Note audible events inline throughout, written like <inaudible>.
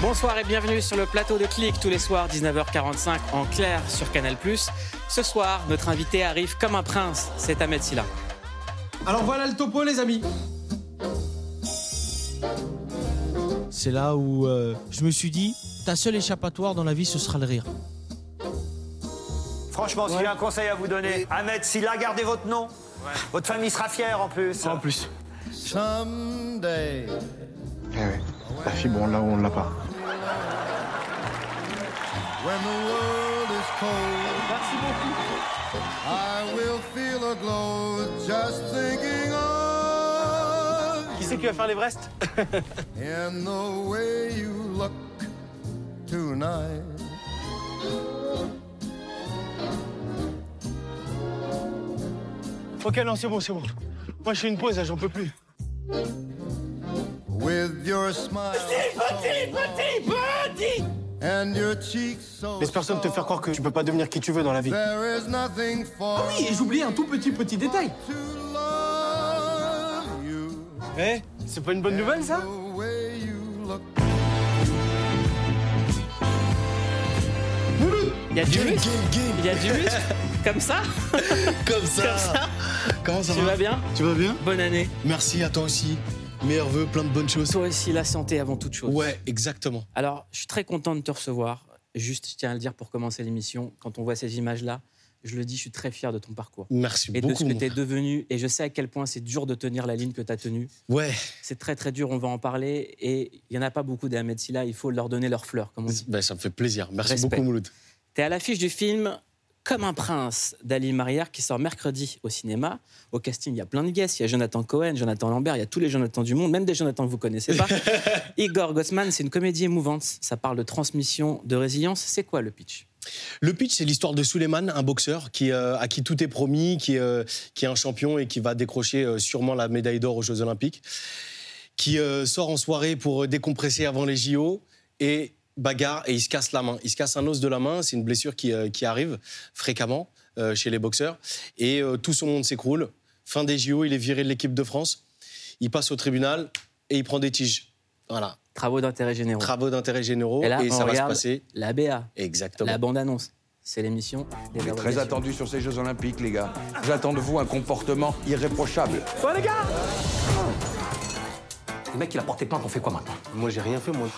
Bonsoir et bienvenue sur le plateau de Click tous les soirs 19h45 en clair sur Canal+. Ce soir, notre invité arrive comme un prince, c'est Ahmed Silla. Alors voilà le topo, les amis. C'est là où euh, je me suis dit, ta seule échappatoire dans la vie, ce sera le rire. Franchement, si j'ai un conseil à vous donner, Ahmed, s'il a gardé votre nom, votre famille sera fière en plus. En plus. Someday. La fibre, on l'a ou on l'a pas. When the world is cold. Merci beaucoup. I will feel a glow just thinking of Qui c'est qui va faire l'Everest? <laughs> In the way you look tonight. Ok, non, c'est bon, c'est bon. Moi, je fais une pause, là, j'en peux plus. With your smile. And your cheeks so Laisse personne te faire croire que tu peux pas devenir qui tu veux dans la vie. There is nothing for Ah oui, et j'oubliais un tout petit petit détail. to love you. Eh, c'est pas une bonne nouvelle, ça? Il y a du muscle Il y a du muscle <laughs> Comme ça? Comme ça. Comme ça? Comment ça Tu va? vas bien? Tu vas bien? Bonne année. Merci à toi aussi. Meilleurs vœux, plein de bonnes choses. Toi aussi, la santé avant toute chose. Ouais, exactement. Alors, je suis très content de te recevoir. Juste, je tiens à le dire pour commencer l'émission, quand on voit ces images-là, je le dis, je suis très fier de ton parcours. Merci Et de beaucoup. ce que tu es devenu. Et je sais à quel point c'est dur de tenir la ligne que tu as tenue. Ouais, C'est très très dur, on va en parler. Et il n'y en a pas beaucoup d'Ahmed Silla, il faut leur donner leurs fleurs, comme on dit. ben, ça me fait plaisir. Merci Respect. beaucoup, Mouloud. Tu es à l'affiche du film Comme un prince d'Ali Marière qui sort mercredi au cinéma. Au casting, il y a plein de guests. Il y a Jonathan Cohen, Jonathan Lambert, il y a tous les Jonathan du monde, même des Jonathan que vous connaissez pas. <laughs> Igor Gossman, c'est une comédie émouvante. Ça parle de transmission, de résilience. C'est quoi le pitch? Le pitch, c'est l'histoire de Suleiman, un boxeur qui, euh, à qui tout est promis, qui, euh, qui est un champion et qui va décrocher euh, sûrement la médaille d'or aux Jeux Olympiques, qui sort en soirée pour décompresser avant les JO et bagarre et il se casse la main. Il se casse un os de la main, c'est une blessure qui, euh, qui arrive fréquemment euh, chez les boxeurs et euh, tout son monde s'écroule. Fin des JO, il est viré de l'équipe de France. Il passe au tribunal et il prend des tiges. Voilà, Travaux d'intérêt généraux. travaux d'intérêt généraux Et là, on ça va se passer La BA, exactement. la bande-annonce. C'est l'émission des J'ai très attendu sur ces Jeux Olympiques, les gars. J'attends de vous un comportement irréprochable. Le mec, il a porté plainte, on fait quoi maintenant? Moi, j'ai rien fait, moi.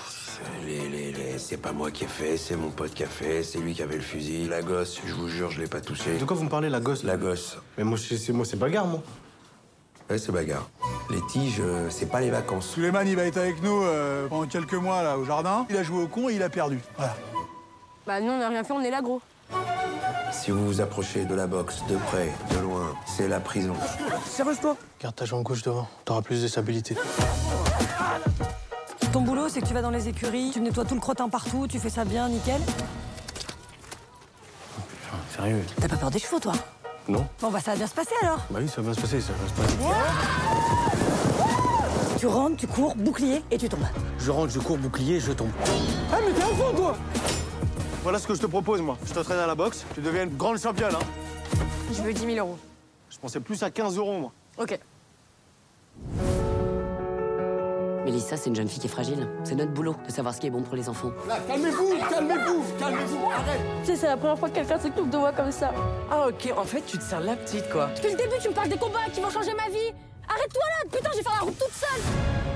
Les, les, c'est pas moi qui ai fait, c'est mon pote qui a fait, c'est lui qui avait le fusil. La gosse, je vous jure, je l'ai pas touché. De quoi vous me parlez, la gosse? La gosse. Mais moi, c'est moi, c'est bagarre, moi. Ouais, c'est bagarre. Les tiges, euh, c'est pas les vacances. Suleiman, il va être avec nous euh, pendant quelques mois là au jardin. Il a joué au con et il a perdu. Voilà. Bah nous on n'a rien fait, on est là gros. Si vous vous approchez de la boxe, de près, de loin, c'est la prison. Sérieuse-toi Garde ta jambe gauche devant, t'auras plus de stabilité. Ton boulot c'est que tu vas dans les écuries, tu nettoies tout le crottin partout, tu fais ça bien, nickel. Sérieux T'as pas peur des chevaux toi? Non Bon bah ça va bien se passer alors. Bah oui, ça va bien se passer, ça va bien se passer. Tu rentres, tu cours, bouclier et tu tombes. Je rentre, je cours, bouclier, je tombe. Ah, mais t'es un fond, toi Voilà ce que je te propose, moi. Je t'entraîne à la boxe, tu deviens une grande championne, hein. Je veux 10 000 euros. Je pensais plus à 15 euros, moi. Ok. Mélissa, c'est une jeune fille qui est fragile. C'est notre boulot de savoir ce qui est bon pour les enfants. Là, calmez-vous, calmez-vous, calmez-vous, arrête. Tu sais, c'est la première fois que quelqu'un s'occupe de moi comme ça. Ah, ok, en fait, tu te sers la petite, quoi. Depuis le début, tu me parles des combats qui vont changer ma vie. Arrête-toi là, putain, je vais faire la route toute seule.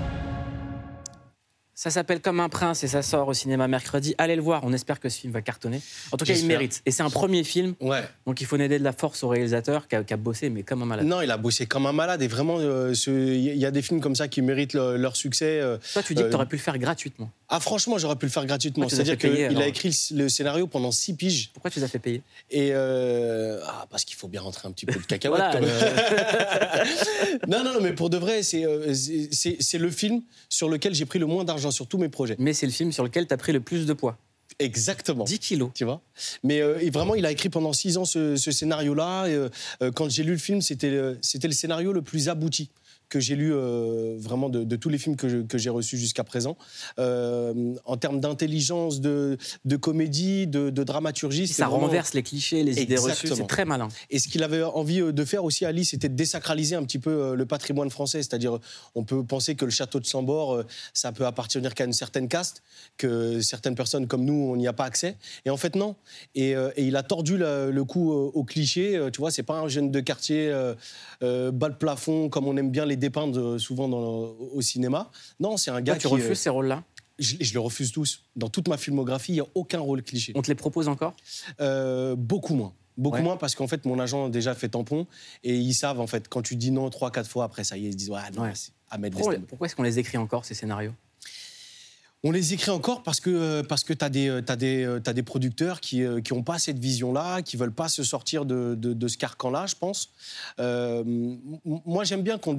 Ça s'appelle Comme un prince et ça sort au cinéma mercredi. Allez le voir, on espère que ce film va cartonner. En tout cas, il mérite. Et c'est un premier film, Ouais. donc il faut aider de la force au réalisateur qui a, qui a bossé, mais comme un malade. Non, il a bossé comme un malade et vraiment, euh, il y a des films comme ça qui méritent le- leur succès. euh. Toi, tu dis que Euh, tu aurais pu le faire gratuitement. Ah, franchement, j'aurais pu le faire gratuitement. C'est-à-dire qu'il a écrit le, le scénario pendant six piges Pourquoi tu les as fait payer? Et ah, parce qu'il faut bien rentrer un petit peu de <laughs> euh, <laughs> non, non, non, mais pour de vrai, c'est le film sur lequel j'ai pris le moins d'argent sur tous mes projets. mais c'est le film sur lequel tu as pris le plus de poids. Exactement. 10 kilos. Tu vois? Mais euh, et vraiment, il a écrit pendant six ans ce, ce scénario-là. euh, euh, quand j'ai lu le film, c'était c'était le scénario le plus abouti que j'ai lu euh, vraiment de, de tous les films que, j'ai reçus jusqu'à présent. Euh, en termes d'intelligence, de, de comédie, de, de dramaturgie. Ça vraiment- renverse les clichés, les idées reçues. Exactement. C'est très malin. Et ce qu'il avait envie euh, de faire aussi, Ali, c'était de désacraliser un petit peu le patrimoine français. C'est-à-dire, on peut penser que le château de Chambord, euh, ça peut appartenir qu'à une certaine caste, que certaines personnes comme nous, on n'y a pas accès. Et en fait, non. Et, et il a tordu le, le cou euh, au cliché. Tu vois, c'est pas un jeune de quartier euh, bas de plafond, comme on aime bien les dépeindre euh, souvent dans- au cinéma. Non, c'est un gars Toi, tu qui. refuses euh, ces rôles-là je, je les refuse tous. Dans toute ma filmographie, il n'y a aucun rôle cliché. On te les propose encore Euh, Beaucoup moins. Beaucoup Ouais. moins parce qu'en fait, mon agent a déjà fait tampon et ils savent, en fait, quand tu dis non trois, quatre fois, après ça y est, ils se disent, ouais, non, Ouais. c'est Ahmed, Pourquoi, pourquoi est-ce qu'on les écrit encore, ces scénarios? On les écrit encore parce que, euh, parce que tu as, des, euh, euh, des producteurs qui n'ont pas cette vision-là, qui veulent pas se sortir de, de- ce carcan-là, je pense. Moi, j'aime bien qu'on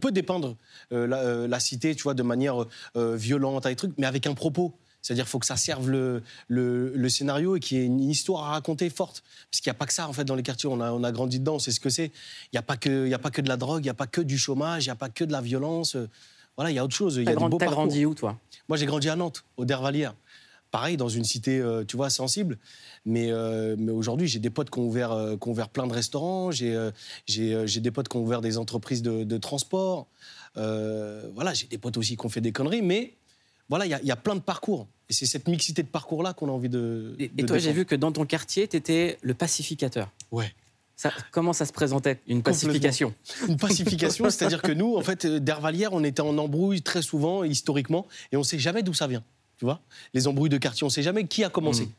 peut dépeindre la, cité, tu vois, de manière violente, avec trucs, mais avec un propos. C'est-à-dire qu'il faut que ça serve le, le- scénario et qu'il y ait une histoire à raconter forte. Parce qu'il n'y a pas que ça, en fait, dans les quartiers. On a, on a grandi dedans, sait ce que c'est. Il n'y a, pas que- a pas que de la drogue, il n'y a pas que du chômage, il n'y a pas que de la violence. Voilà, il y a autre chose. Il y a des beaux grandi où, toi? Moi, j'ai grandi à Nantes, au Dervalière. Pareil, dans une cité, euh, tu vois, sensible. Mais, euh, mais aujourd'hui, j'ai des potes qui ont ouvert, euh, qui ont ouvert plein de restaurants. J'ai des potes qui ont ouvert des entreprises de, de transport. Voilà, j'ai des potes aussi qui ont fait des conneries. Mais voilà, il y, y a plein de parcours. Et c'est cette mixité de parcours-là qu'on a envie de. Et, et toi, j'ai vu que dans ton quartier, tu étais le pacificateur. Ouais. Ça, comment ça se présentait, une pacification? Une pacification, <laughs> c'est-à-dire que nous, en fait, euh, d'Hervalière, on était en embrouille très souvent, historiquement, et on sait jamais d'où ça vient. Tu vois? Les embrouilles de quartier, on sait jamais qui a commencé. Mm.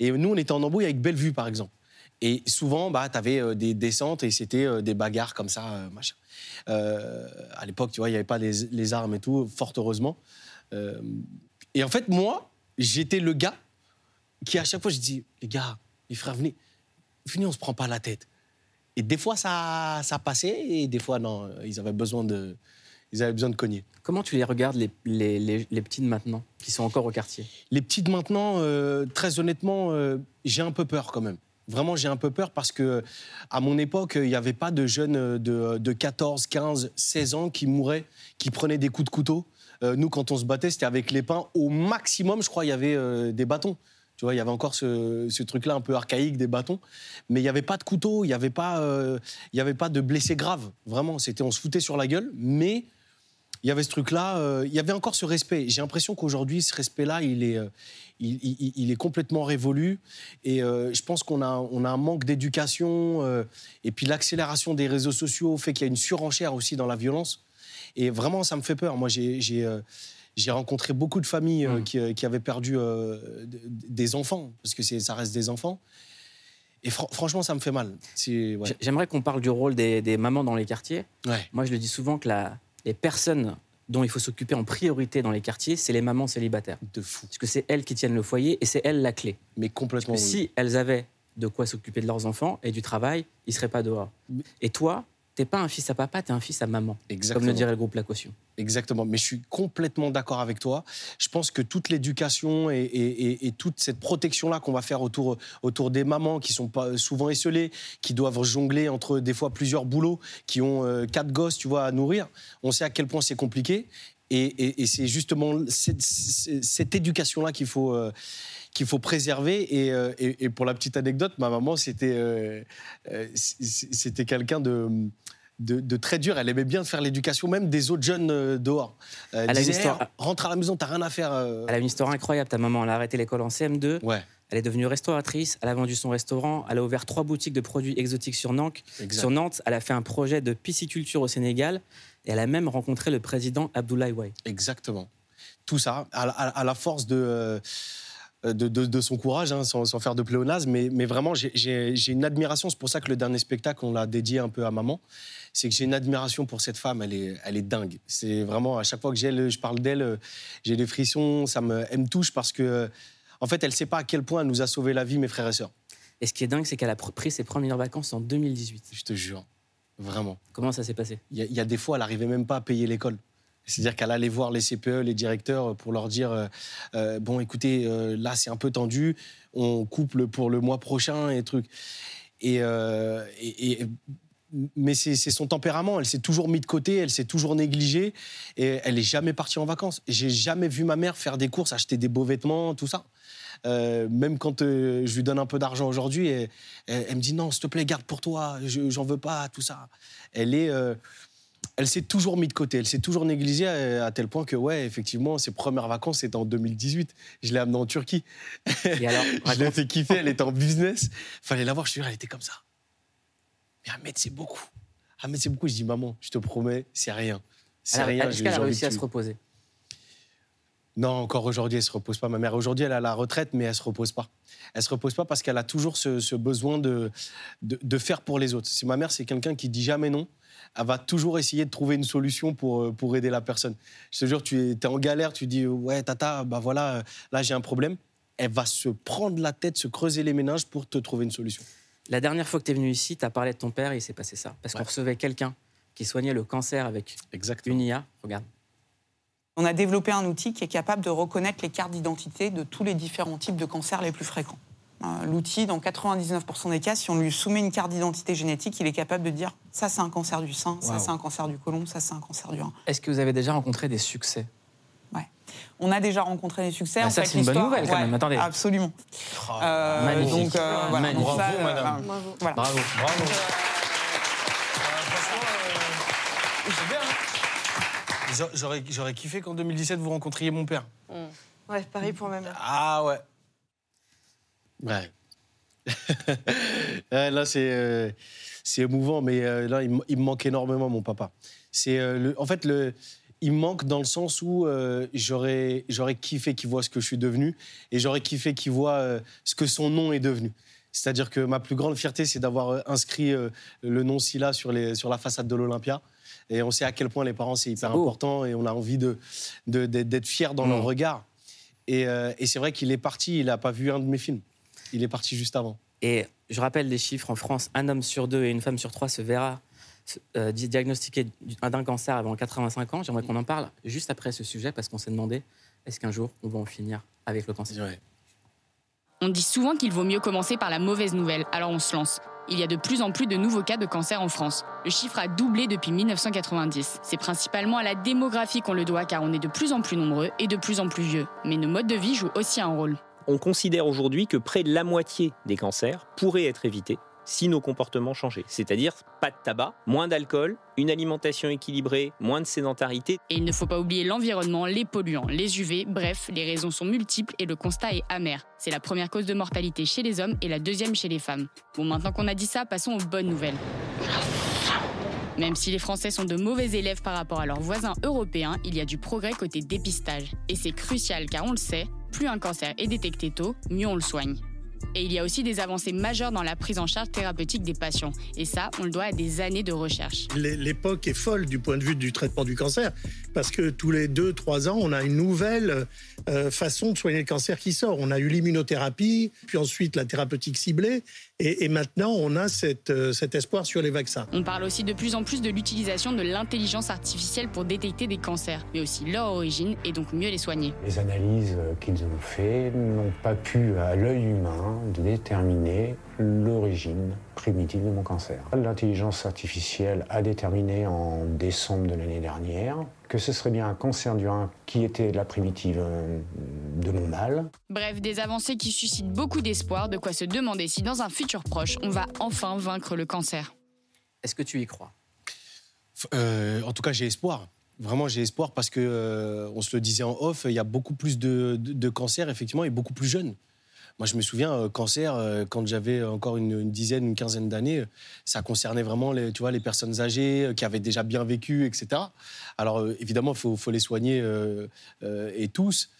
Et nous, on était en embrouille avec Bellevue, par exemple. Et souvent, bah, tu avais des descentes et c'était euh, des bagarres comme ça, euh, machin. Euh, à l'époque, tu vois, il n'y avait pas les, les armes et tout, fort heureusement. Euh, et en fait, moi, j'étais le gars qui, à chaque fois, je dis les gars, les frères, venez, venez, on se prend pas la tête. Et des fois, ça, ça passait, et des fois, non, ils avaient besoin de, ils avaient besoin de cogner. Comment tu les regardes, les, les, les, de maintenant, qui sont encore au quartier? Les petites maintenant, euh, très honnêtement, euh, j'ai un peu peur quand même. Vraiment, j'ai un peu peur parce que à mon époque, il n'y avait pas de jeunes de, de 14, 15, 16 ans qui mouraient, qui prenaient des coups de couteau. Euh, nous, quand on se battait, c'était avec les pains. Au maximum, je crois, il y avait des bâtons. Tu vois, il y avait encore ce, truc-là un peu archaïque des bâtons, mais il n'y avait pas de couteau, il n'y avait pas, euh, avait pas de blessés graves. Vraiment, c'était, on se foutait sur la gueule, mais il y avait ce truc-là, euh, il y avait encore ce respect. J'ai l'impression qu'aujourd'hui, ce respect-là, il est, euh, il, est complètement révolu. Et je pense qu'on a, on a un manque d'éducation. et puis l'accélération des réseaux sociaux fait qu'il y a une surenchère aussi dans la violence. Et vraiment, ça me fait peur. Moi, j'ai, j'ai, rencontré beaucoup de familles euh, qui, euh, qui avaient perdu euh, des enfants, parce que ça reste des enfants. Et fran- franchement, ça me fait mal. Ouais. J'aimerais qu'on parle du rôle des, des mamans dans les quartiers. Ouais. Moi, je le dis souvent que la, les personnes dont il faut s'occuper en priorité dans les quartiers, c'est les mamans célibataires. De fou. Parce que c'est elles qui tiennent le foyer et c'est elles la clé. Mais complètement. Parce que oui. si elles avaient de quoi s'occuper de leurs enfants et du travail, ils seraient pas dehors. Et toi, t'es pas un fils à papa, t'es un fils à maman. Exactement. Comme le dirait le groupe La Caution. Exactement, mais je suis complètement d'accord avec toi. Je pense que toute l'éducation et, et- et- et toute cette protection-là qu'on va faire autour, autour des mamans qui sont pas souvent esselées, qui doivent jongler entre des fois plusieurs boulots, qui ont euh, quatre gosses, tu vois, à nourrir, on sait à quel point c'est compliqué. Et, c'est justement cette éducation-là qu'il faut, euh, qu'il faut préserver. Et, euh, et- et pour la petite anecdote, ma maman, c'était euh, euh, c'était quelqu'un de, de, de très dur. Elle aimait bien faire l'éducation, même des autres jeunes dehors. Euh, Elle a une histoire- Eh, rentre à la maison, t'as rien à faire. Elle a une histoire incroyable, ta maman. Elle a arrêté l'école en CM2. Ouais. Elle est devenue restauratrice. Elle a vendu son restaurant. Elle a ouvert trois boutiques de produits exotiques sur Nantes. Exact. Sur Nantes, elle a fait un projet de pisciculture au Sénégal. Et elle a même rencontré le président Abdoulaye Wade. Exactement. Tout ça, à, la- à la force de, euh, de, de- de son courage, hein, sans, sans faire de pléonasme, mais, mais vraiment, j'ai- une admiration. C'est pour ça que le dernier spectacle, on l'a dédié un peu à maman. C'est que j'ai une admiration pour cette femme, elle est, elle est dingue. C'est vraiment, à chaque fois que j'ai- je parle d'elle, euh, j'ai des frissons, ça me, elle me touche parce que, euh, en fait, elle ne sait pas à quel point elle nous a sauvé la vie, mes frères et sœurs. Et ce qui est dingue, c'est qu'elle a pr- pris ses premières vacances en 2018. Je te jure, vraiment. Comment ça s'est passé? Il y, y a des fois, elle n'arrivait même pas à payer l'école. C'est-à-dire qu'elle allait voir les CPE, les directeurs, pour leur dire euh, euh, Bon, écoutez, euh, là, c'est un peu tendu, on couple pour le mois prochain et trucs. Et, euh, mais c'est son tempérament. Elle s'est toujours mise de côté, elle s'est toujours négligée et elle n'est jamais partie en vacances. J'ai jamais vu ma mère faire des courses, acheter des beaux vêtements, tout ça. Euh, même quand euh, je lui donne un peu d'argent aujourd'hui, elle, me dit non, s'il te plaît, garde pour toi, je- j'en veux pas, tout ça. Elle est, euh, elle s'est toujours mise de côté, elle s'est toujours négligée à, à tel point que ouais, effectivement, ses premières vacances c'était en 2018. Je l'ai amenée en Turquie. Et alors, <laughs> je l'ai fait kiffer, elle était en business. Fallait la voir, je te jure, elle était comme ça. Mais Ahmed, c'est beaucoup. Ahmed, c'est beaucoup. Je dis maman, je te promets, c'est rien. C'est rien. Est-ce qu'elle a réussi à se reposer? Non, encore aujourd'hui, elle se repose pas. Ma mère, aujourd'hui, elle est à la retraite, mais elle se repose pas. Elle se repose pas parce qu'elle a toujours ce, ce besoin de, de, de faire pour les autres. Si ma mère, c'est quelqu'un qui dit jamais non, elle va toujours essayer de trouver une solution pour, euh, pour aider la personne. Je te jure, tu es, en galère, tu dis ouais, tata, bah voilà, euh, là j'ai un problème. Elle va se prendre la tête, se creuser les méninges pour te trouver une solution. La dernière fois que tu es venu ici, tu as parlé de ton père et il s'est passé ça. Parce qu'on recevait quelqu'un qui soignait le cancer avec une IA. Regarde. On a développé un outil qui est capable de reconnaître les cartes d'identité de tous les différents types de cancers les plus fréquents. Euh, L'outil, dans 99% des cas, si on lui soumet une carte d'identité génétique, il est capable de dire ça c'est un cancer du sein, ça Wow. c'est un cancer du côlon, ça c'est un cancer du rein. Est-ce que vous avez déjà rencontré des succès? On a déjà rencontré des succès. Bah, en ça, c'est une bonne nouvelle, quand ouais, même. Attendez. Absolument. Euh, Magnifique. Donc, euh, voilà. Magnifique. Donc ça, Bravo, euh, madame. euh, voilà. Bravo. Bravo. J'aurais, j'aurais kiffé qu'en 2017, vous rencontriez mon père. Ouais, pareil pour ma mère. Ah ouais. Ouais. <laughs> Ouais, là, c'est, euh, c'est émouvant, mais euh, là, il, me- il me manque énormément, mon papa. C'est, euh, le, en fait, le, il me manque dans le sens où euh, j'aurais, j'aurais kiffé qu'il voit ce que je suis devenu et j'aurais kiffé qu'il voit euh, ce que son nom est devenu. C'est-à-dire que ma plus grande fierté, c'est d'avoir inscrit euh, le nom Silla sur, les, sur la façade de l'Olympia. Et on sait à quel point les parents, c'est hyper important et on a envie de, de- d'être, d'être fiers dans leur regard. Et, euh, et c'est vrai qu'il est parti, il n'a pas vu un de mes films. Il est parti juste avant. Et je rappelle les chiffres en France un homme sur deux et une femme sur trois se verra euh, di- diagnostiqué du- d'un cancer avant 85 ans. J'aimerais qu'on en parle juste après ce sujet parce qu'on s'est demandé est-ce qu'un jour on va en finir avec le cancer? On dit souvent qu'il vaut mieux commencer par la mauvaise nouvelle, alors on se lance. Il y a de plus en plus de nouveaux cas de cancer en France. Le chiffre a doublé depuis 1990. C'est principalement à la démographie qu'on le doit car on est de plus en plus nombreux et de plus en plus vieux. Mais nos modes de vie jouent aussi un rôle. On considère aujourd'hui que près de la moitié des cancers pourraient être évités si nos comportements changeaient. C'est-à-dire pas de tabac, moins d'alcool, une alimentation équilibrée, moins de sédentarité. Et il ne faut pas oublier l'environnement, les polluants, les UV, bref, les raisons sont multiples et le constat est amer. C'est la première cause de mortalité chez les hommes et la deuxième chez les femmes. Bon, maintenant qu'on a dit ça, passons aux bonnes nouvelles. Même si les Français sont de mauvais élèves par rapport à leurs voisins européens, il y a du progrès côté dépistage. Et c'est crucial car on le sait, plus un cancer est détecté tôt, mieux on le soigne. Et il y a aussi des avancées majeures dans la prise en charge thérapeutique des patients. Et ça, on le doit à des années de recherche. L'é- L'époque est folle du point de vue du traitement du cancer, parce que tous les deux, trois ans, on a une nouvelle euh, façon de soigner le cancer qui sort. On a eu l'immunothérapie, puis ensuite la thérapeutique ciblée, et, et maintenant on a cette, euh, cet espoir sur les vaccins. On parle aussi de plus en plus de l'utilisation de l'intelligence artificielle pour détecter des cancers, mais aussi leur origine et donc mieux les soigner. Les analyses euh, qu'ils ont faites n'ont pas pu, à l'œil humain, déterminer l'origine primitive de mon cancer. L'intelligence artificielle a déterminé en décembre de l'année dernière que ce serait bien un cancer du rein qui était la primitive euh, de mon mal. Bref, des avancées qui suscitent beaucoup d'espoir, de quoi se demander si dans un futur proche, on va enfin vaincre le cancer. Est-ce que tu y crois? Euh, en tout cas, j'ai espoir. Vraiment, j'ai espoir parce que, euh, on se le disait en off, il y a beaucoup plus de, de, de cancers, effectivement, et beaucoup plus jeunes. Moi, je me souviens, euh, cancer, euh, quand j'avais encore une, une dizaine, une quinzaine d'années, ça concernait vraiment les, tu vois, les personnes âgées euh, qui avaient déjà bien vécu, etc. Alors, évidemment, il faut, faut les soigner et tous.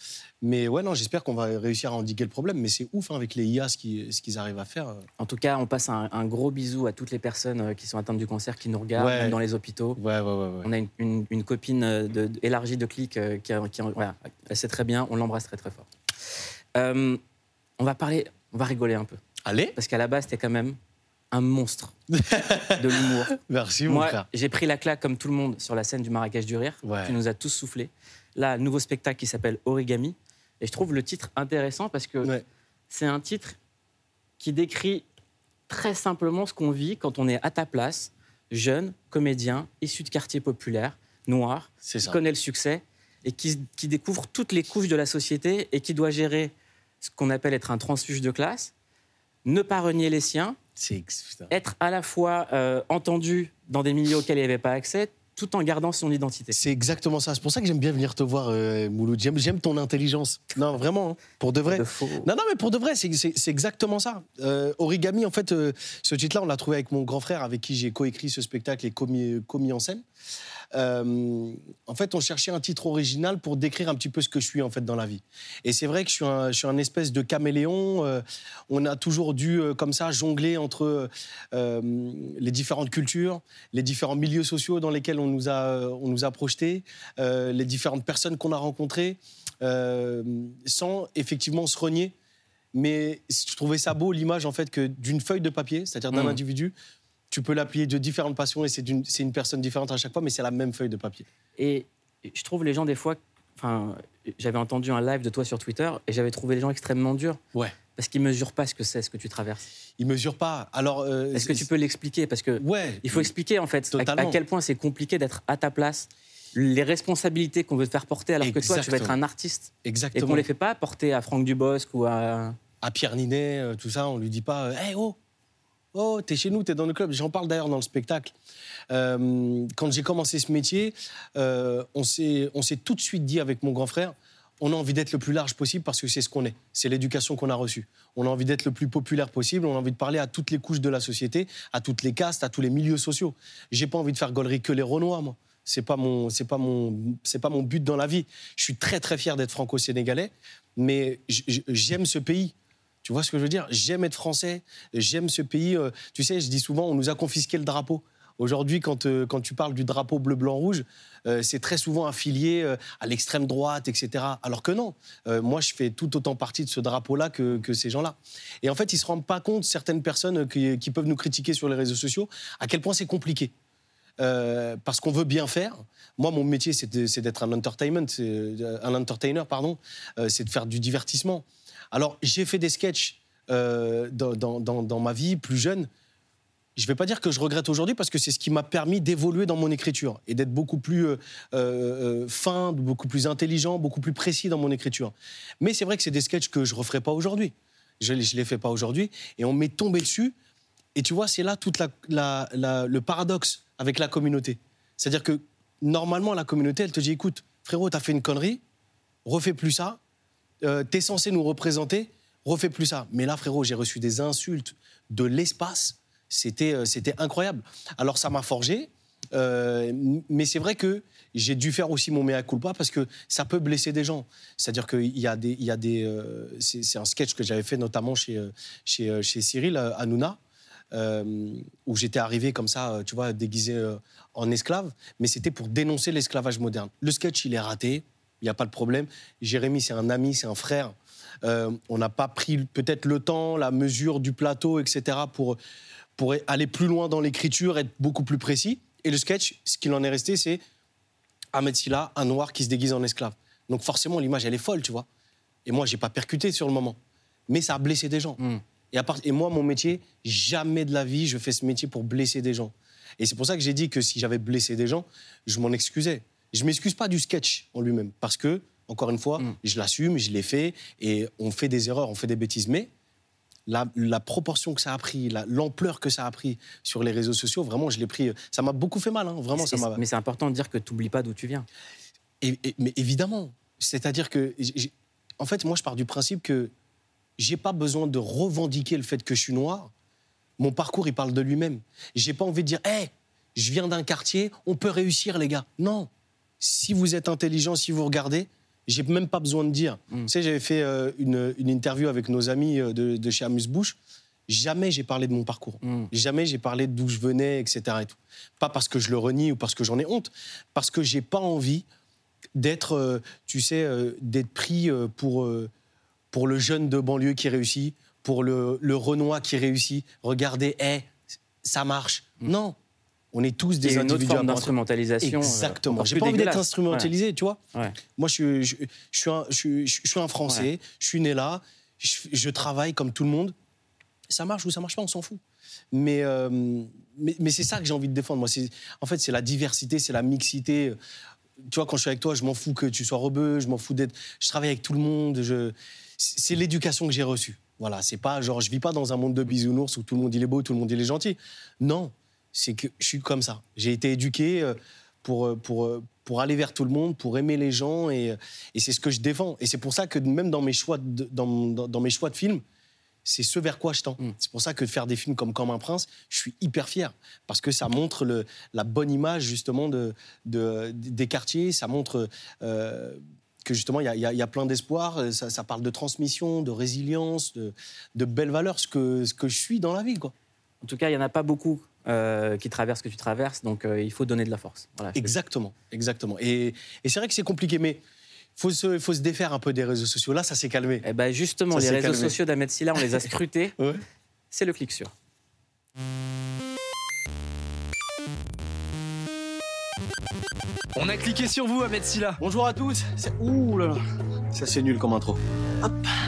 Mais ouais, non, j'espère qu'on va réussir à endiguer le problème. Mais c'est ouf hein, avec les IA, ce qu'ils arrivent à faire. En tout cas, on passe un, un gros bisou à toutes les personnes qui sont atteintes du cancer, qui nous regardent, Ouais. même dans les hôpitaux. On a une, une- une copine de, de- élargie de clic euh, qui, qui voilà, elle sait très bien, on l'embrasse très très fort. Euh, on va parler, on va rigoler un peu. Allez Parce qu'à la base, c'était quand même un monstre <laughs> de l'humour. Merci, mon Moi, frère. j'ai pris la claque comme tout le monde sur la scène du Marrakech du Rire. Tu nous as tous soufflé. Là, nouveau spectacle qui s'appelle Origami. Et je trouve le titre intéressant parce que c'est un titre qui décrit très simplement ce qu'on vit quand on est à ta place, jeune, comédien, issu de quartier populaire, noir, qui connaît le succès et qui, qui découvre toutes les couches de la société et qui doit gérer ce qu'on appelle être un transfuge de classe, ne pas renier les siens, être à la fois euh, entendu dans des milieux auxquels il n'y avait pas accès, tout en gardant son identité. C'est exactement ça. C'est pour ça que j'aime bien venir te voir, euh, Mouloud. J'aime, ton intelligence. Non, vraiment, hein, pour de vrai. Non, non, mais pour de vrai, c'est exactement ça. Euh, Origami, en fait, euh, ce titre-là, on l'a trouvé avec mon grand frère, avec qui j'ai coécrit ce spectacle et commis, commis en scène. Euh, en fait, on cherchait un titre original pour décrire un petit peu ce que je suis en fait dans la vie. Et c'est vrai que je suis un, je suis un espèce de caméléon. euh, on a toujours dû euh, comme ça jongler entre les différentes cultures, les différents milieux sociaux dans lesquels on nous a, on nous a projetés, les différentes personnes qu'on a rencontrées, sans effectivement se renier. Mais je trouvais ça beau l'image en fait que d'une feuille de papier, c'est-à-dire d'un Mhm. individu, tu peux l'appuyer de différentes passions et c'est une personne différente à chaque fois, mais c'est la même feuille de papier. Et je trouve les gens des fois. Enfin, j'avais entendu un live de toi sur Twitter et j'avais trouvé les gens extrêmement durs. Ouais. Parce qu'ils mesurent pas ce que c'est, ce que tu traverses. Ils mesurent pas. Alors, euh, est-ce que tu peux l'expliquer? Parce que ouais, il faut expliquer en fait à, quel point c'est compliqué d'être à ta place, les responsabilités qu'on veut te faire porter, alors que toi tu veux être un artiste et Exactement. qu'on les fait pas porter à Franck Dubosc ou à à Pierre Ninet, euh, tout ça, on lui dit pas Hé oh Oh, t'es chez nous, t'es dans le club. J'en parle d'ailleurs dans le spectacle. Euh, quand j'ai commencé ce métier, euh, on s'est tout de suite dit avec mon grand frère on a envie d'être le plus large possible parce que c'est ce qu'on est. C'est l'éducation qu'on a reçue. On a envie d'être le plus populaire possible. On a envie de parler à toutes les couches de la société, à toutes les castes, à tous les milieux sociaux. J'ai pas envie de faire gaulerie que les Renois, moi. C'est pas mon, c'est pas mon, c'est pas mon but dans la vie. Je suis très très fier d'être franco-sénégalais, mais j'aime ce pays. Tu vois ce que je veux dire? J'aime être français, j'aime ce pays. euh, tu sais, je dis souvent, on nous a confisqué le drapeau. Aujourd'hui, quand, euh, quand tu parles du drapeau bleu-blanc-rouge, euh, c'est très souvent affilié à l'extrême droite, etc. Alors que non, moi, je fais tout autant partie de ce drapeau-là que, que ces gens-là. Et en fait, ils ne se rendent pas compte, certaines personnes qui, qui peuvent nous critiquer sur les réseaux sociaux, à quel point c'est compliqué. Parce qu'on veut bien faire. Moi, mon métier, c'est d'être un entertainment, un entertainer, pardon. C'est de faire du divertissement. Alors, j'ai fait des sketchs euh, dans, ma vie plus jeune. Je ne vais pas dire que je regrette aujourd'hui parce que c'est ce qui m'a permis d'évoluer dans mon écriture et d'être beaucoup plus euh, euh, fin, beaucoup plus intelligent, beaucoup plus précis dans mon écriture. Mais c'est vrai que c'est des sketchs que je ne referai pas aujourd'hui. Je ne les fais pas aujourd'hui et on m'est tombé dessus. Et tu vois, c'est là tout le paradoxe avec la communauté. C'est-à-dire que normalement, la communauté, elle te dit écoute, frérot, t'as fait une connerie, refais plus ça. Euh, T'es censé nous représenter, refais plus ça. Mais là, frérot, j'ai reçu des insultes de l'espace. C'était euh, c'était incroyable. Alors, ça m'a forgé. euh, mais c'est vrai que j'ai dû faire aussi mon mea culpa parce que ça peut blesser des gens. C'est-à-dire qu'il y a des, il y a des, euh, c'est un sketch que j'avais fait notamment chez chez, chez Cyril Hanouna, euh, où j'étais arrivé comme ça, tu vois, déguisé en esclave, mais c'était pour dénoncer l'esclavage moderne. Le sketch, il est raté, il n'y a pas de problème. Jérémy, c'est un ami, c'est un frère. Euh, on n'a pas pris peut-être le temps, la mesure du plateau, etc., pour, pour aller plus loin dans l'écriture, être beaucoup plus précis. Et le sketch, ce qu'il en est resté, c'est Ahmed Silla, un noir qui se déguise en esclave. Donc forcément, l'image, elle est folle, tu vois. Et moi, j'ai pas percuté sur le moment. Mais ça a blessé des gens. Et, à part- et moi, mon métier, jamais de la vie, je fais ce métier pour blesser des gens. Et c'est pour ça que j'ai dit que si j'avais blessé des gens, je m'en excusais. Je m'excuse pas du sketch en lui-même. Parce que, encore une fois, je l'assume, je l'ai fait. Et on fait des erreurs, on fait des bêtises. Mais la, la proportion que ça a pris, la- l'ampleur que ça a pris sur les réseaux sociaux, vraiment, je l'ai pris. Ça m'a beaucoup fait mal, hein, vraiment. Ça. Mais c'est important de dire que tu n'oublies pas d'où tu viens. Et- et- mais évidemment, c'est-à-dire que, en fait, moi, je pars du principe que j'ai pas besoin de revendiquer le fait que je suis noir. Mon parcours, il parle de lui-même. J'ai pas envie de dire, hé, je viens d'un quartier, on peut réussir, les gars. Non. Si vous êtes intelligent, si vous regardez, j'ai même pas besoin de dire. Tu sais, j'avais fait euh, une, une interview avec nos amis euh, de, de chez Amuse-Bouche. Jamais j'ai parlé de mon parcours. Jamais j'ai parlé d'où je venais, etc. Et tout. Pas parce que je le renie ou parce que j'en ai honte, parce que j'ai pas envie d'être, euh, tu sais, d'être pris pour, pour le jeune de banlieue qui réussit, pour le, le Renoir qui réussit. Regardez, hé, ça marche. Non. On est tous des a une autre individus forme d'instrumentalisation, euh, Exactement. J'ai pas envie d'être instrumentalisé, tu vois. Ouais. Moi, je, suis- je, je suis un, je, suis- je suis un Français, je suis né là, je, travaille comme tout le monde. Ça marche ou ça marche pas, on s'en fout. Mais, euh, mais, mais c'est ça que j'ai envie de défendre. Moi, en fait, c'est la diversité, c'est la mixité. Tu vois, quand je suis avec toi, je m'en fous que tu sois rebeu, je m'en fous d'être. Je travaille avec tout le monde. C'est l'éducation que j'ai reçue. Voilà, c'est pas genre, je vis pas dans un monde de bisounours où tout le monde il est beau, tout le monde il est gentil. Non, c'est que je suis comme ça. J'ai été éduqué euh, pour, euh, pour, euh, pour aller vers tout le monde, pour aimer les gens, et, et c'est ce que je défends. Et c'est pour ça que même dans mes choix de, dans, dans- dans mes choix de films, c'est ce vers quoi je tends. C'est pour ça que de faire des films comme Comme un prince, je suis hyper fier. Parce que ça montre le, la bonne image, justement, de, de- des quartiers. Ça montre euh, que, justement, il y y y a plein d'espoir. Ça, ça parle de transmission, de résilience, de, de belles valeurs, ce que, ce que je suis dans la vie, quoi. En tout cas, il n'y en a pas beaucoup euh, qui traversent ce que tu traverses, donc euh, il faut donner de la force. Voilà, Exactement, exactement. Et, et c'est vrai que c'est compliqué, mais faut se, faut se défaire un peu des réseaux sociaux. Là, ça s'est calmé. Eh ben justement, Ça les réseaux calmé. sociaux d'Ahmed Silla, on les a scrutés. <laughs> C'est le clic sur. On a cliqué sur vous, Ahmed Silla. Bonjour à tous. Ouh là là. Ça, c'est nul comme intro.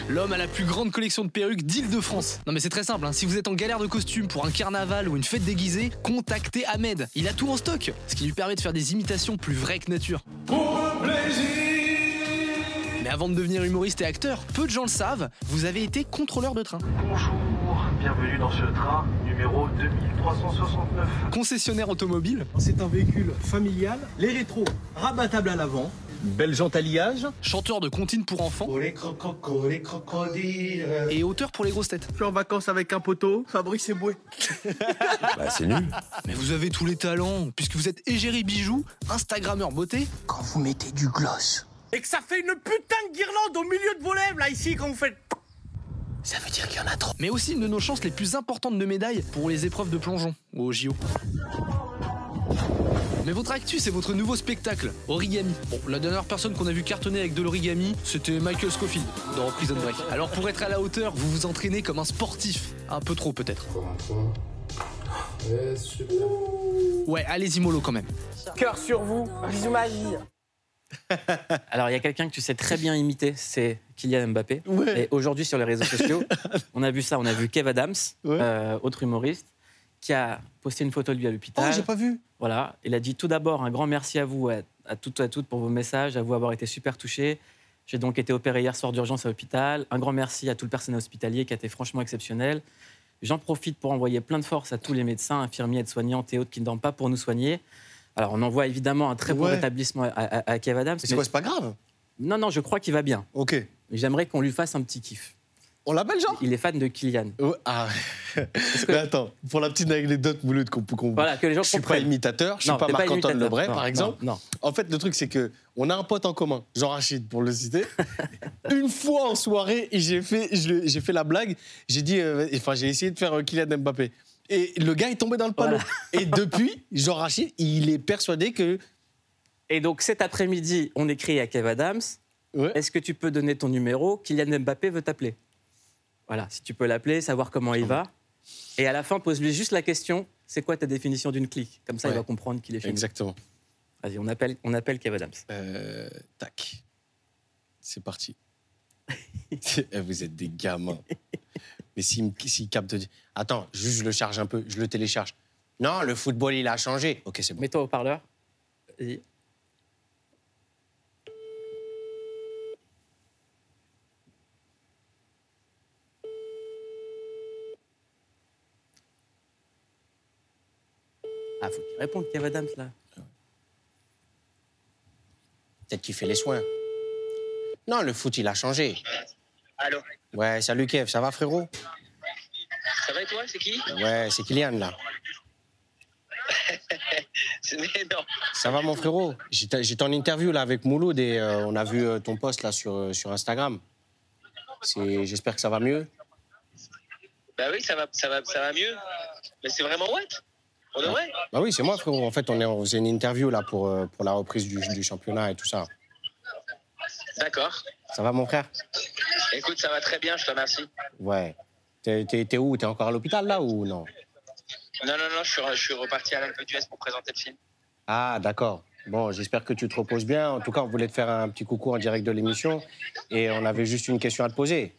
L'homme a la plus grande collection de perruques d'Île-de-France. Non mais c'est très simple, hein. si vous êtes en galère de costume pour un carnaval ou une fête déguisée, contactez Ahmed. Il a tout en stock, ce qui lui permet de faire des imitations plus vraies que nature. Mais avant de devenir humoriste et acteur, peu de gens le savent, vous avez été contrôleur de train. Bonjour, bienvenue dans ce train numéro 2369. Concessionnaire automobile. C'est un véhicule familial, les rétros rabattables à l'avant, belle jante alliage. Chanteur de comptines pour enfants. les crocos, les crocodiles. Et auteur pour les grosses têtes. Je suis en vacances avec un poteau, Fabrice Eboué. <laughs> Bah, c'est nul. Mais vous avez tous les talents, puisque vous êtes égérie bijoux, Instagrammeur beauté. Quand vous mettez du gloss. Et que ça fait une putain de guirlande au milieu de vos lèvres, là, ici, quand vous faites. Ça veut dire qu'il y en a trop. Mais aussi une de nos chances les plus importantes de médailles pour les épreuves de plongeon au JO. Mais votre actu, c'est votre nouveau spectacle, Origami. Bon, la dernière personne qu'on a vu cartonner avec de l'origami, c'était Michael Scofield dans Prison Break. Alors pour être à la hauteur, vous vous entraînez comme un sportif. Un peu trop peut-être. Ouais, allez-y mollo quand même. Cœur sur vous, bisous ma vie. <laughs> Alors, il y a quelqu'un que tu sais très bien imiter, c'est Kylian Mbappé. Ouais. Et aujourd'hui, sur les réseaux sociaux, on a vu ça. On a vu Kev Adams, euh, autre humoriste, qui a posté une photo de lui à l'hôpital. Oh, j'ai pas vu. Voilà. Il a dit tout d'abord un grand merci à vous, à, à toutes et à toutes, pour vos messages, à vous avoir été super touchés. J'ai donc été opéré hier soir d'urgence à l'hôpital. Un grand merci à tout le personnel hospitalier qui a été franchement exceptionnel. J'en profite pour envoyer plein de force à tous les médecins, infirmiers, aides-soignantes et autres qui ne dorment pas pour nous soigner. Alors, on envoie évidemment un très bon rétablissement à, à, à Kev Adams. Mais c'est quoi, c'est pas grave? Non, non, je crois qu'il va bien. Ok. J'aimerais qu'on lui fasse un petit kiff. On l'appelle genre Il est fan de Kylian. ah. Mais attends, pour la petite anecdote mouloute qu'on qu'on- Voilà, que les gens Je suis pas imitateur, je suis Non, pas Marc-Antoine. Lebray, Non, par exemple. non. En fait, le truc, c'est que on a un pote en commun, Jean Rachid, pour le citer. <laughs> Une fois en soirée, j'ai fait, j'ai fait la blague. J'ai dit, euh, enfin, j'ai essayé de faire euh, Kylian Mbappé. Et le gars est tombé dans le panneau. <laughs> Et depuis, Jean Rachid, il est persuadé que. Et donc cet après-midi, on écrit à Kev Adams. Est-ce que tu peux donner ton numéro? Kylian Mbappé veut t'appeler. Voilà, si tu peux l'appeler, savoir comment il va. Et à la fin, pose-lui juste la question c'est quoi ta définition d'une clique? Comme ça, il va comprendre qu'il est nous. Exactement. Vas-y, on appelle, on appelle Kev Adams. Euh, tac. C'est parti. <laughs> Eh, Vous êtes des gamins. Mais s'il s'il capte. Attends, juste je le charge un peu, je le télécharge. Non, le football, il a changé. Ok, c'est bon. Mets-toi au parleur. Réponde, Kev Adams, là. Peut-être qu'il fait les soins. Non, le foot, il a changé. Allô? Ouais, salut Kev, ça va frérot? Ça va et toi C'est qui? Ouais, c'est Kylian là. <laughs> Non. Ça va mon frérot? J'étais en interview là avec Mouloud et euh, on a vu euh, ton post là sur, euh, sur Instagram. J'espère que ça va mieux. Bah oui, ça va, ça va, ça va mieux. Mais c'est vraiment what On devrait Bah oui, c'est moi frérot. En fait, on, est, on faisait une interview là pour, euh, pour la reprise du, du championnat et tout ça. D'accord. Ça va mon frère? Écoute, ça va très bien, je te remercie. Ouais. T'es t'es- t'es où? T'es encore à l'hôpital là ou non? Non, non, non, je suis, je suis reparti à l'Alpe d'Huez pour présenter le film. Ah, d'accord. Bon, j'espère que tu te reposes bien. En tout cas, on voulait te faire un petit coucou en direct de l'émission et on avait juste une question à te poser.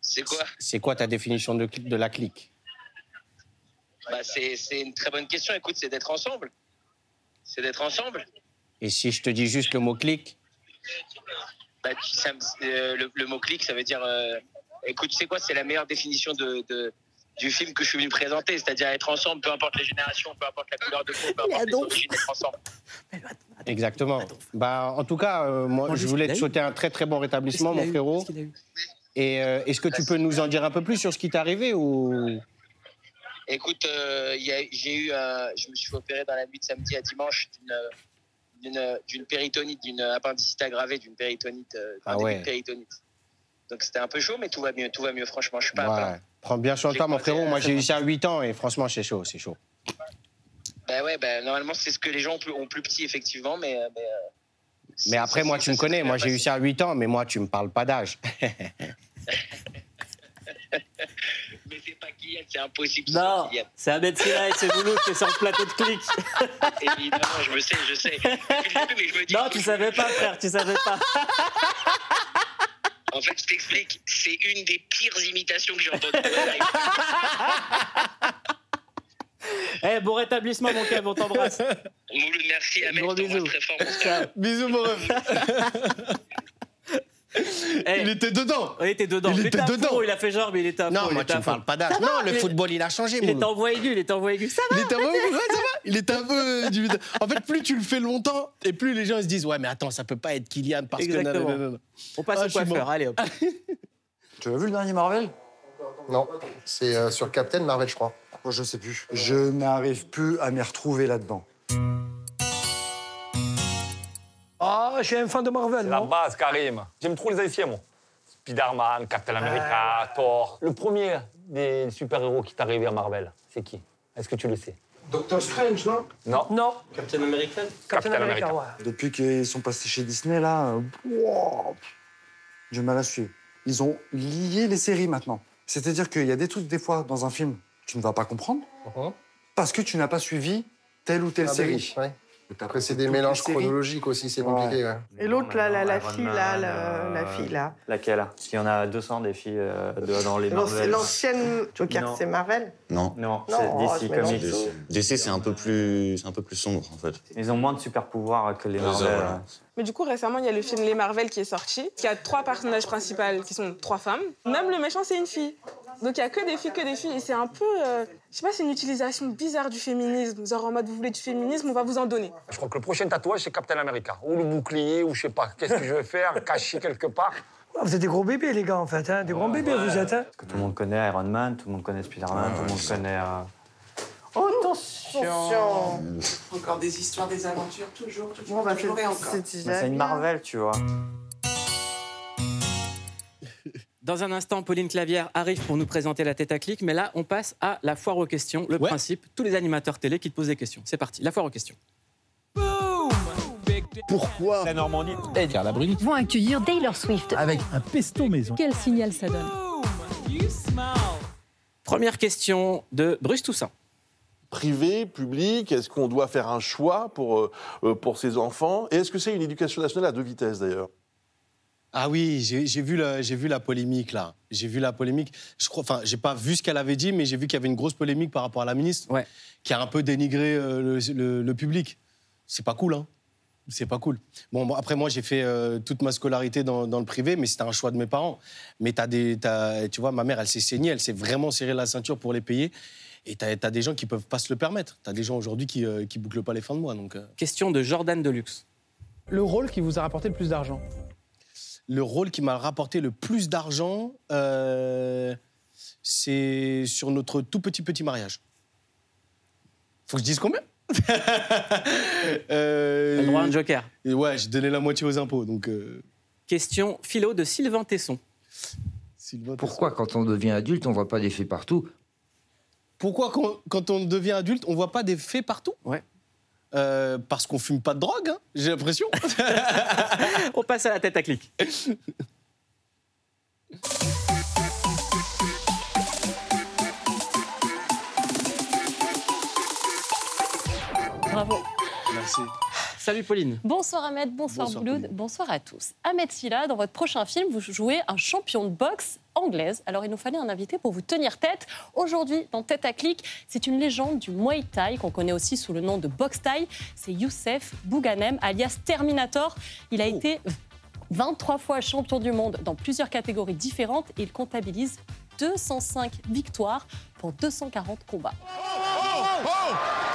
C'est quoi? C'est quoi ta définition de, de la clique? Bah, c'est c'est une très bonne question. Écoute, c'est d'être ensemble. C'est d'être ensemble. Et si je te dis juste le mot-clic? Bah, tu- ça me- euh, le, le mot clic, ça veut dire. euh, écoute, tu sais quoi, c'est la meilleure définition de, de- du film que je suis venu présenter, c'est-à-dire être ensemble, peu importe les générations, peu importe la couleur de peau, peu importe les origines, être ensemble. <laughs> Exactement. Bah, en tout cas, euh, moi, je voulais te souhaiter un très très bon rétablissement, mon frérot. Et euh, est-ce que tu peux nous en dire un peu plus sur ce qui t'est arrivé ou Écoute, euh, j'ai eu, un- je me suis opérer dans la nuit de samedi à dimanche d'une péritonite, d'une appendicite aggravée, d'une péritonite, euh, Ah ouais. péritonite. Donc c'était un peu chaud, mais tout va mieux, tout va mieux. Franchement, je suis pas Ouais. Prends bien soin de toi, mon frérot. Moi, euh, j'ai eu ça à 8 ans et franchement, c'est chaud, c'est chaud. Bah ouais, bah, normalement c'est ce que les gens ont plus, ont plus petit effectivement, mais. euh, mais euh, Mais après, moi, tu me connais. Moi, j'ai eu ça à 8 ans, mais moi, tu me parles pas d'âge. <laughs> <laughs> mais c'est pas Kylian, c'est impossible. Non, c'est Ahmed Silla et c'est Mouloud qui est sur le plateau de clic. <laughs> Évidemment, je me sais, je sais. Depuis le début, mais je me dis- Non, tu savais pas, frère, tu savais pas. En fait, je t'explique, c'est une des pires imitations que j'ai entendues. Eh, bon rétablissement, mon Kev, on t'embrasse. Mouloud, merci, Ahmed, Gros je t'embrasse bisous. très fort, mon. Bisous, mon ref. <laughs> il était dedans. Il était dedans. Il Il, était dedans. fond, il a fait genre, mais il était à Non, fond, il moi, était tu à me fond. parles pas d'âge. Ça Non, va, le il- football, il a changé, Il était en voix aiguë, il était en voix aiguë. Ça va Il était un peu, ouais, ça va. Il était un <laughs> peu. du- En fait, plus tu le fais longtemps, et plus les gens ils se disent ouais, mais attends, ça peut pas être Kylian parce Exactement. que. nanana. On passe Ah, au je suis coiffeur, mort. allez hop. <laughs> Tu as vu le dernier Marvel? Non, c'est euh, sur Captain Marvel, je crois. Moi, je sais plus. Je n'arrive plus à m'y retrouver là-dedans. Ah, je suis un fan de Marvel, La non base, Karim. J'aime trop les anciens, moi. Spider-Man, Captain America, Thor. Le premier des super-héros qui est arrivé à Marvel, c'est qui? Est-ce que tu le sais? Doctor Strange, non? Non. Non. Captain American Captain America. ouais. Depuis qu'ils sont passés chez Disney, là, euh, wow, j'ai mal à suivre. Ils ont lié les séries maintenant. C'est-à-dire qu'il y a des trucs, des fois, dans un film, que tu ne vas pas comprendre parce que tu n'as pas suivi telle ou telle Ah bah série. oui, ouais. Après, c'est des mélanges chronologiques aussi, c'est compliqué. ouais. Et l'autre, là, la, la fille, là, la, la fille, là. Laquelle Parce qu'il y en a 200 des filles euh, de- dans les Marvel. L'ancienne Joker, c'est Marvel? Non, non, Non, c'est oh, DC Comics. DC, c'est un peu plus, c'est un peu plus sombre en fait. Ils ont moins de super pouvoirs que les Marvel. Mais du coup, récemment, il y a le film Les Marvel qui est sorti. Y a trois personnages principaux qui sont trois femmes. Même le méchant, c'est une fille. Donc il y a que des filles, que des filles. Et c'est un peu, euh, je sais pas, c'est une utilisation bizarre du féminisme. Genre en mode, vous voulez du féminisme, on va vous en donner. Je crois que le prochain tatouage, c'est Captain America. Ou le bouclier, ou je sais pas. Qu'est-ce que je vais faire <laughs> Caché quelque part. Ah, Vous êtes des gros bébés, les gars, en fait. Hein des grands bébés, vous êtes. Hein Parce que tout le monde connaît Iron Man, tout le monde connaît Spider-Man, tout le monde connaît. euh, Attention Encore des histoires, des aventures, toujours, toujours, Bon, bah, toujours c'est- et encore. c'est une. Marvel, tu vois. Dans un instant, Pauline Clavière arrive pour nous présenter la tête à clic, mais là, on passe à la foire aux questions. Le principe, tous les animateurs télé qui te posent des questions. C'est parti, la foire aux questions. Pourquoi la Normandie Edgar Labrie vont accueillir Taylor Swift. avec un pesto maison. Quel signal ça donne Première question de Bruce Toussaint. privé, public Est-ce qu'on doit faire un choix pour, euh, euh, pour ses enfants? Et est-ce que c'est une éducation nationale à deux vitesses d'ailleurs? Ah oui, j'ai vu, la- j'ai vu la polémique là. J'ai vu la polémique. Je crois, enfin, j'ai pas vu ce qu'elle avait dit, mais j'ai vu qu'il y avait une grosse polémique par rapport à la ministre, qui a un peu dénigré euh, le, le- le public. C'est pas cool, hein. C'est pas cool. Bon, bon, après moi j'ai fait euh, toute ma scolarité dans, dans le privé, mais c'était un choix de mes parents. Mais t'as des, t'as- tu vois, ma mère, elle s'est saignée, elle s'est vraiment serré la ceinture pour les payer. Et t'as as des gens qui peuvent pas se le permettre. T'as des gens aujourd'hui qui, euh, qui bouclent pas les fins de mois. Donc, euh. Question de Jordan Deluxe. Le rôle qui vous a rapporté le plus d'argent? Le rôle qui m'a rapporté le plus d'argent, euh, c'est sur notre tout petit petit mariage. Faut que je dise combien <laughs> euh, le droit à un joker. et Ouais, j'ai donné la moitié aux impôts, donc. euh, Question philo de Sylvain Tesson. Pourquoi, quand on devient adulte, on voit pas des faits partout? Pourquoi quand, quand on devient adulte, on voit pas des faits partout? Ouais. Euh, parce qu'on fume pas de drogue, hein, j'ai l'impression. <laughs> On passe à la tête à clic. Bravo. Merci. Salut Pauline. Bonsoir Ahmed, bonsoir, Bonsoir, Blood, Pauline. bonsoir à tous. Ahmed Silla, dans votre prochain film, vous jouez un champion de boxe anglaise. Alors il nous fallait un invité pour vous tenir tête. Aujourd'hui, dans Tête à clic, c'est une légende du Muay Thai qu'on connaît aussi sous le nom de Box Thai. C'est Youssef Bouganem, alias Terminator. Il a été 23 fois champion du monde dans plusieurs catégories différentes et il comptabilise 205 victoires pour 240 combats. And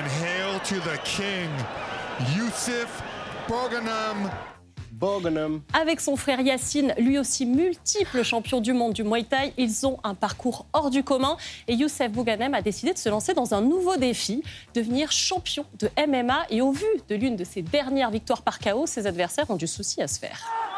And hail to the king, Yusuf Boganam. Boganam. Avec son frère Yacine, lui aussi multiple champion du monde du Muay Thai, ils ont un parcours hors du commun et Youssef Bouganem a décidé de se lancer dans un nouveau défi, devenir champion de MMA et au vu de l'une de ses dernières victoires par KO, ses adversaires ont du souci à se faire.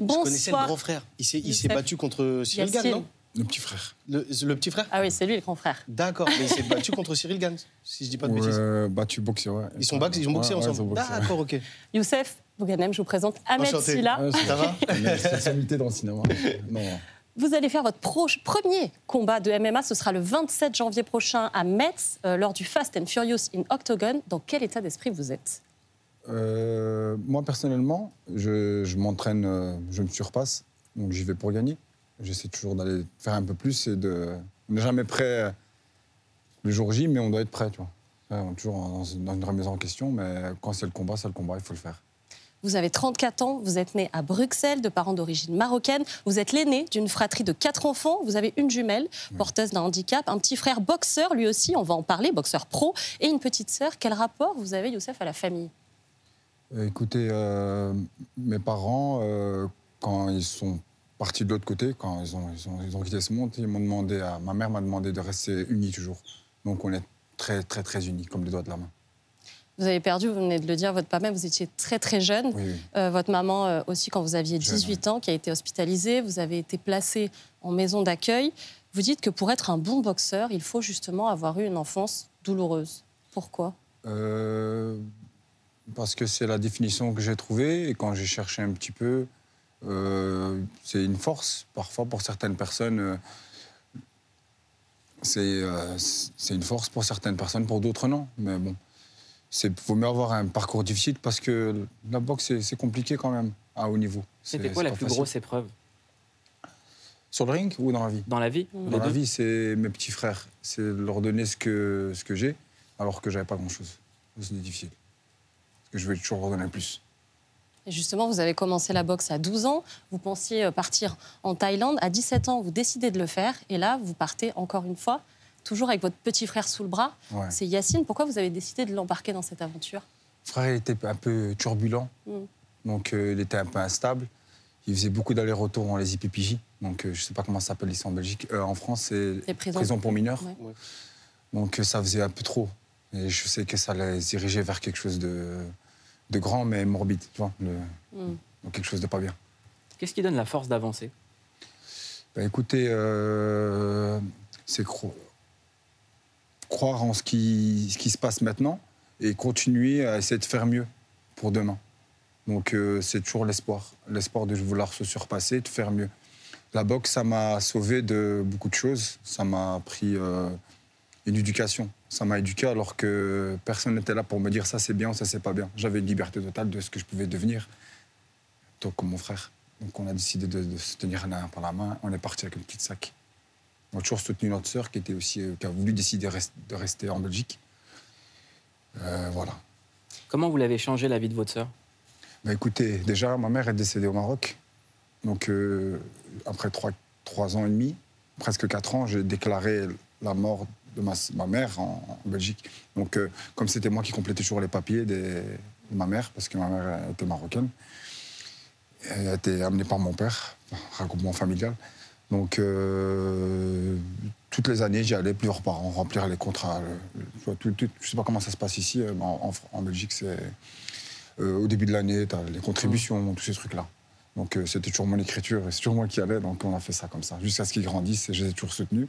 Je connaissais le Bonsoir. grand frère. Il s'est il s'est Youssef. battu contre Cyril Gann, non? Le petit frère. Le, le petit frère? Ah oui, c'est lui le grand frère. D'accord, mais il s'est battu contre Cyril Gann, si je dis pas de bêtises. Battu boxé, ouais. Ils sont ils ont boxé Ouais, ensemble. ouais. D'accord, ok. Youssef Bouganem, je vous présente Ahmed Enchanté. Silla. Ça va? spécialité dans le cinéma. <laughs> Non. Vous allez faire votre pro- premier combat de MMA. Ce sera le 27 janvier prochain à Metz, euh, lors du Fast and Furious in Octagon. Dans quel état d'esprit vous êtes? Euh, moi, personnellement, je, je m'entraîne, euh, je me surpasse, donc j'y vais pour gagner. J'essaie toujours d'aller faire un peu plus et de. On n'est jamais prêt euh, le jour J, mais on doit être prêt, tu vois. On est toujours dans une, remise en question, mais quand c'est le combat, c'est le combat, il faut le faire. Vous avez 34 ans, vous êtes né à Bruxelles, de parents d'origine marocaine. Vous êtes l'aîné d'une fratrie de quatre enfants. Vous avez une jumelle, porteuse d'un handicap, un petit frère boxeur, lui aussi, on va en parler, boxeur pro, et une petite sœur. Quel rapport vous avez, Youssef, à la famille? Écoutez, euh, mes parents, euh, quand ils sont partis de l'autre côté, quand ils ont, ils ont, ils ont quitté ce monde, ils m'ont demandé à, ma mère m'a demandé de rester unis toujours. Donc on est très, très, très unis, comme les doigts de la main. Vous avez perdu, vous venez de le dire, votre papa, vous étiez très très jeune. Oui, oui. Euh, votre maman euh, aussi quand vous aviez 18 ans, qui a été hospitalisée. Vous avez été placé en maison d'accueil. Vous dites que pour être un bon boxeur, il faut justement avoir eu une enfance douloureuse. Pourquoi? Euh, parce que c'est la définition que j'ai trouvée et quand j'ai cherché un petit peu, euh, c'est une force. Parfois, pour certaines personnes, euh, c'est euh, c'est une force pour certaines personnes, pour d'autres non. Mais bon, il vaut mieux avoir un parcours difficile parce que la boxe, c'est- compliqué quand même à haut niveau. C'était quoi la plus facile. grosse épreuve? Sur le ring ou dans la vie? Dans la vie Dans Les la vie, c'est mes petits frères. C'est leur donner ce que, ce que j'ai, alors que j'avais pas grand-chose. C'est difficile. Que je vais toujours leur donner plus. Et justement, vous avez commencé la boxe à 12 ans. Vous pensiez euh, partir en Thaïlande. À 17 ans, vous décidez de le faire. Et là, vous partez encore une fois, toujours avec votre petit frère sous le bras. Ouais. C'est Yacine. Pourquoi vous avez décidé de l'embarquer dans cette aventure? Frère, il était un peu turbulent, Mm. donc euh, il était un peu instable. Il faisait beaucoup d'allers-retours dans les IPPJ, donc euh, je sais pas comment ça s'appelle ici en Belgique. Euh, en France, c'est prison pour mineurs. Ouais. Donc euh, ça faisait un peu trop. Et je sais que ça allait se diriger vers quelque chose de, de grand, mais morbide, tu vois. le- Mm. donc quelque chose de pas bien. Qu'est-ce qui donne la force d'avancer? Bah, écoutez, euh, c'est cro- croire en ce qui, ce qui se passe maintenant et continuer à essayer de faire mieux pour demain. Donc euh, c'est toujours l'espoir, l'espoir de vouloir se surpasser, de faire mieux. La boxe, ça m'a sauvé de beaucoup de choses. Ça m'a appris euh, une éducation. Ça m'a éduqué alors que personne n'était là pour me dire ça c'est bien ou ça c'est pas bien. J'avais une liberté totale de ce que je pouvais devenir, tout comme mon frère. Donc on a décidé de, de se tenir l'un par la main. On est parti avec une petite sac. On a toujours soutenu notre sœur qui, était aussi, euh, qui a voulu décider rest- de rester en Belgique. Euh, voilà. Comment vous l'avez changé la vie de votre sœur? Bah, écoutez, déjà, ma mère est décédée au Maroc. Donc, euh, après trois, trois ans et demi, presque quatre ans, j'ai déclaré la mort de ma, ma mère en, en Belgique. Donc, euh, comme c'était moi qui complétais toujours les papiers des- de ma mère, parce que ma mère était marocaine, elle a été amenée par mon père, regroupement familial. Donc, euh, toutes les années, j'y allais plusieurs par an, remplir les contrats. le- tout- tout- je ne sais pas comment ça se passe ici, euh, mais en, en Fr- en Belgique, c'est euh, au début de l'année, tu as les contributions, tous ces trucs-là. Donc, euh, c'était toujours mon écriture et c'est toujours moi qui allais, donc on a fait ça comme ça, jusqu'à ce qu'ils grandissent et je les ai toujours soutenus.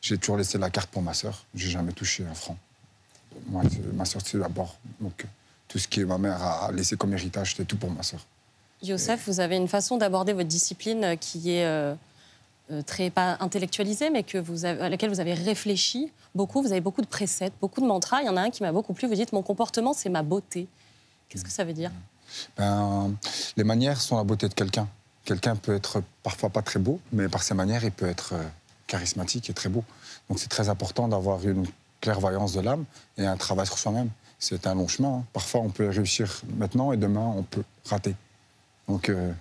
J'ai toujours laissé la carte pour ma sœur, j'ai jamais touché un franc. Moi, ma sœur, c'est d'abord. Donc, tout ce que ma mère a laissé comme héritage, c'était tout pour ma sœur. Youssef, vous avez une façon d'aborder votre discipline euh, qui est euh, euh, très pas intellectualisée, mais que vous avez- à laquelle vous avez réfléchi beaucoup. Vous avez beaucoup de préceptes, beaucoup de mantras. Il y en a un qui m'a beaucoup plu. Vous dites Mon comportement, c'est ma beauté. Qu'est-ce que ça veut dire? Ben, les manières sont la beauté de quelqu'un. Quelqu'un peut être parfois pas très beau, mais par ses manières, il peut être euh, charismatique et très beau. Donc c'est très important d'avoir une clairvoyance de l'âme et un travail sur soi-même. C'est un long chemin. hein. Parfois, on peut réussir maintenant et demain, on peut rater. Donc euh,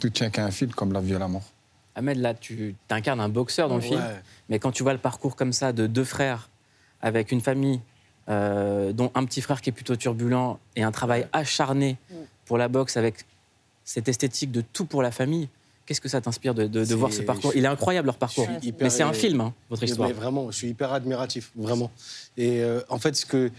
tout tient qu'à un fil, comme la vie et la mort. Ahmed, là, tu incarnes un boxeur dans le Ouais. film, mais quand tu vois le parcours comme ça de deux frères avec une famille euh, dont un petit frère qui est plutôt turbulent et un travail acharné pour la boxe avec cette esthétique de tout pour la famille, qu'est-ce que ça t'inspire de, de- de C'est- voir ce parcours Il est incroyable leur parcours. Hyper- Mais c'est un film, hein, votre Mais histoire. vraiment, je suis hyper admiratif, vraiment. Et euh, en fait, ce que,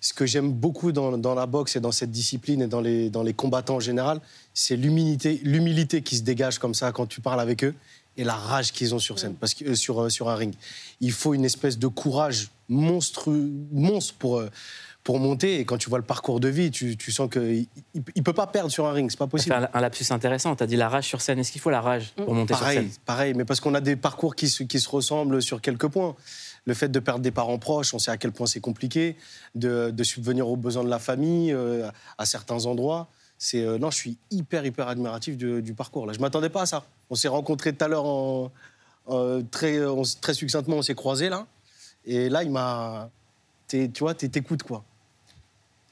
ce que j'aime beaucoup dans, dans la boxe et dans cette discipline et dans les, dans les combattants en général, c'est l'humilité, l'humilité qui se dégage comme ça quand tu parles avec eux et la rage qu'ils ont sur scène, parce que, euh, sur, euh, sur un ring. Il faut une espèce de courage monstrueux, monstre pour, euh, pour monter. Et quand tu vois le parcours de vie, tu, tu sens qu'il ne peut pas perdre sur un ring, c'est pas possible. un, un lapsus intéressant. Tu as dit la rage sur scène. Est-ce qu'il faut la rage pour monter pareil, sur scène? Pareil, mais parce qu'on a des parcours qui se, qui se ressemblent sur quelques points. Le fait de perdre des parents proches, on sait à quel point c'est compliqué, de, de subvenir aux besoins de la famille euh, à certains endroits. C'est euh, non, je suis hyper hyper admiratif du, du parcours. Là, je m'attendais pas à ça. On s'est rencontrés tout à l'heure en- très on s- très succinctement, on s'est croisés là, et là il m'a, tu vois, t'es- t'écoutes quoi.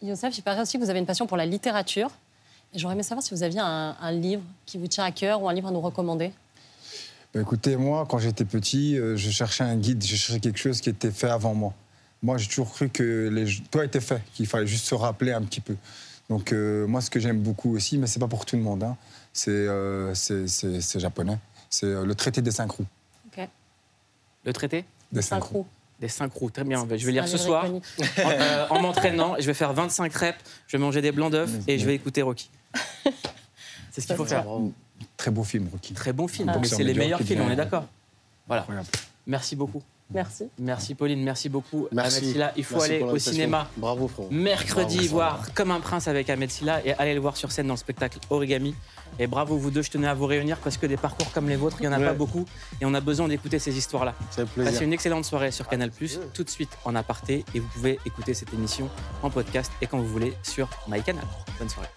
Youssef, il paraît aussi que vous avez une passion pour la littérature. Et j'aurais aimé savoir si vous aviez un, un livre qui vous tient à cœur ou un livre à nous recommander. Ben, écoutez, moi, quand j'étais petit, euh, je cherchais un guide, je cherchais quelque chose qui était fait avant moi. Moi, j'ai toujours cru que les... tout a été fait, qu'il fallait juste se rappeler un petit peu. Donc, euh, moi, ce que j'aime beaucoup aussi, mais c'est pas pour tout le monde, hein, c'est euh, c'est- c'est- c'est japonais, c'est euh, le traité des cinq roues. Ok. Le traité? Des cinq roues. Des cinq roues, très bien. Je vais C'est lire ce soir. En, euh, en m'entraînant, je vais faire 25 reps, je vais manger des blancs d'œufs et je vais écouter Rocky. C'est ce qu'il faut faire. Très beau film, Rocky. Très bon film. Mais boxeur c'est les meilleurs films, on est d'accord. Voilà. Merci beaucoup. Merci. Merci Pauline, merci beaucoup. Merci. Ahmed Silla, il faut Merci aller au cinéma Bravo frérot. mercredi Bravo. voir Comme un prince avec Ahmed Silla et aller le voir sur scène dans le spectacle Origami. Et bravo vous deux, je tenais à vous réunir parce que des parcours comme les vôtres, il n'y en a Ouais. pas beaucoup et on a besoin d'écouter ces histoires-là. Ça fait plaisir. Passez une excellente soirée sur Canal+, tout de suite en aparté et vous pouvez écouter cette émission en podcast et quand vous voulez sur MyCanal. Bonne soirée.